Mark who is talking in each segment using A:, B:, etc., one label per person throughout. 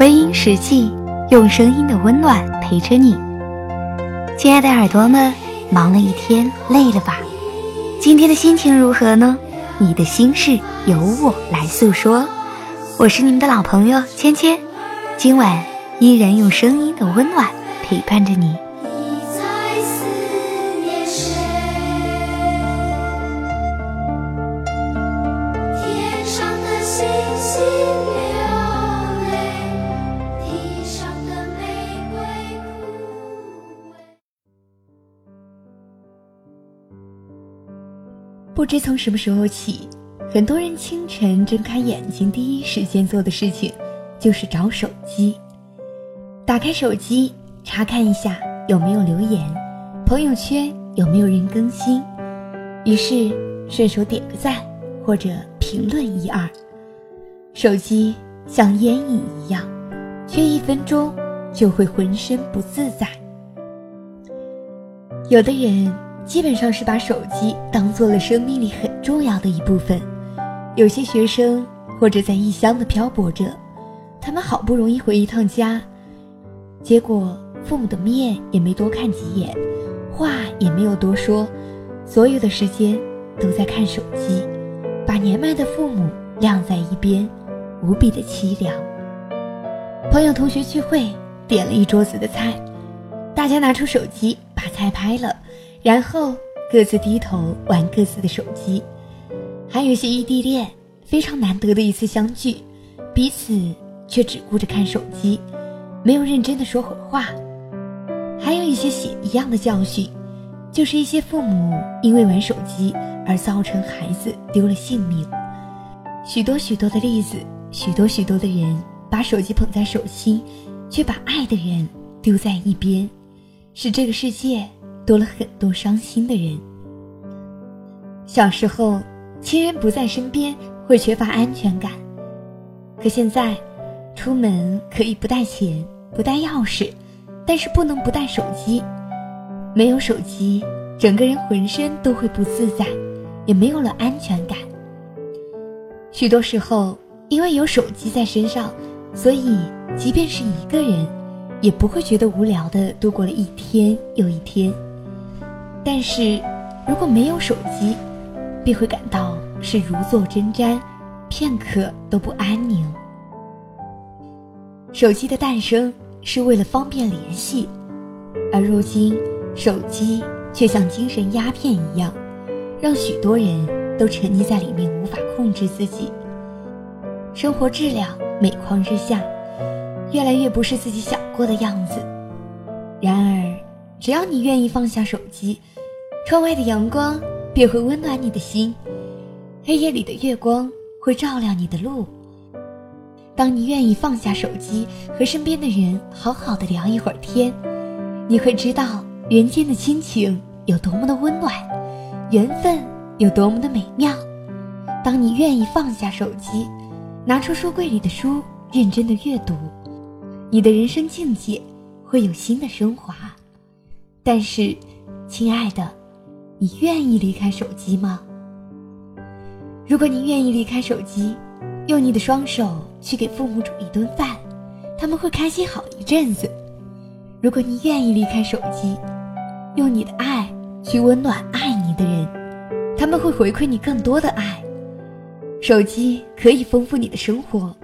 A: 微音时记，用声音的温暖陪着你。亲爱的耳朵们，忙了一天，累了吧？今天的心情如何呢？你的心事由我来诉说。我是你们的老朋友芊芊，今晚依然用声音的温暖陪伴着你。不知从什么时候起，很多人清晨睁开眼睛，第一时间做的事情就是找手机。打开手机，查看一下有没有留言，朋友圈有没有人更新，于是顺手点个赞或者评论一二。手机像烟瘾一样，缺一分钟就会浑身不自在。有的人。基本上是把手机当做了生命里很重要的一部分。有些学生或者在异乡的漂泊着，他们好不容易回一趟家，结果父母的面也没多看几眼，话也没有多说，所有的时间都在看手机，把年迈的父母晾在一边，无比的凄凉。朋友同学聚会，点了一桌子的菜，大家拿出手机把菜拍了。然后各自低头玩各自的手机，还有一些异地恋，非常难得的一次相聚，彼此却只顾着看手机，没有认真的说会话。还有一些血一样的教训，就是一些父母因为玩手机而造成孩子丢了性命。许多许多的例子，许多许多的人把手机捧在手心，却把爱的人丢在一边，使这个世界。多了很多伤心的人。小时候，亲人不在身边会缺乏安全感，可现在，出门可以不带钱、不带钥匙，但是不能不带手机。没有手机，整个人浑身都会不自在，也没有了安全感。许多时候，因为有手机在身上，所以即便是一个人，也不会觉得无聊的度过了一天又一天。但是，如果没有手机，便会感到是如坐针毡，片刻都不安宁。手机的诞生是为了方便联系，而如今，手机却像精神鸦片一样，让许多人都沉溺在里面无法控制自己。生活质量每况日下，越来越不是自己想过的样子。然而，只要你愿意放下手机，窗外的阳光便会温暖你的心，黑夜里的月光会照亮你的路。当你愿意放下手机，和身边的人好好的聊一会儿天，你会知道人间的亲情有多么的温暖，缘分有多么的美妙。当你愿意放下手机，拿出书柜里的书，认真的阅读，你的人生境界会有新的升华。但是，亲爱的，你愿意离开手机吗？如果你愿意离开手机，用你的双手去给父母煮一顿饭，他们会开心好一阵子；如果你愿意离开手机，用你的爱去温暖爱你的人，他们会回馈你更多的爱。手机可以丰富你的生活，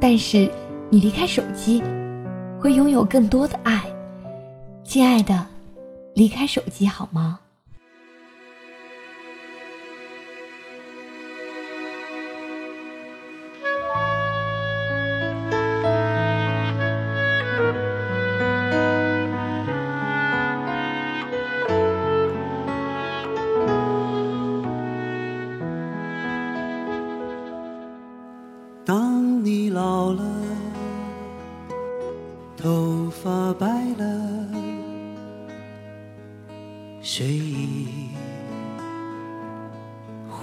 A: 但是你离开手机，会拥有更多的爱，亲爱的。离开手机好吗？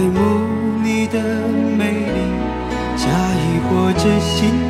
B: 爱慕你的美丽，假意或真心。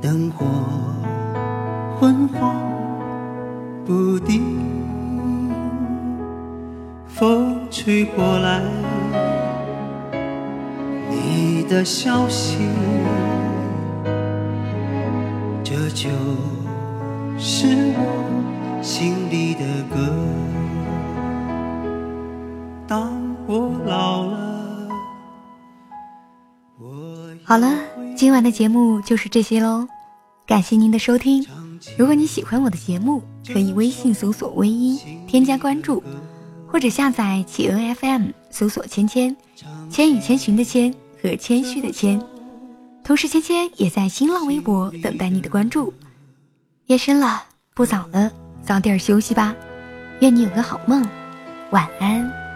B: 灯火昏黄不定，风吹过来，你的消息，这就是我心里的歌。当我老了，我
A: 好了，今晚的节目就是这些喽，感谢您的收听。如果你喜欢我的节目，可以微信搜索“微音”添加关注，或者下载企鹅 FM 搜索“芊芊”，千与千寻的千和谦虚的谦。同时，芊芊也在新浪微博等待你的关注。夜深了，不早了，早点休息吧。愿你有个好梦，晚安。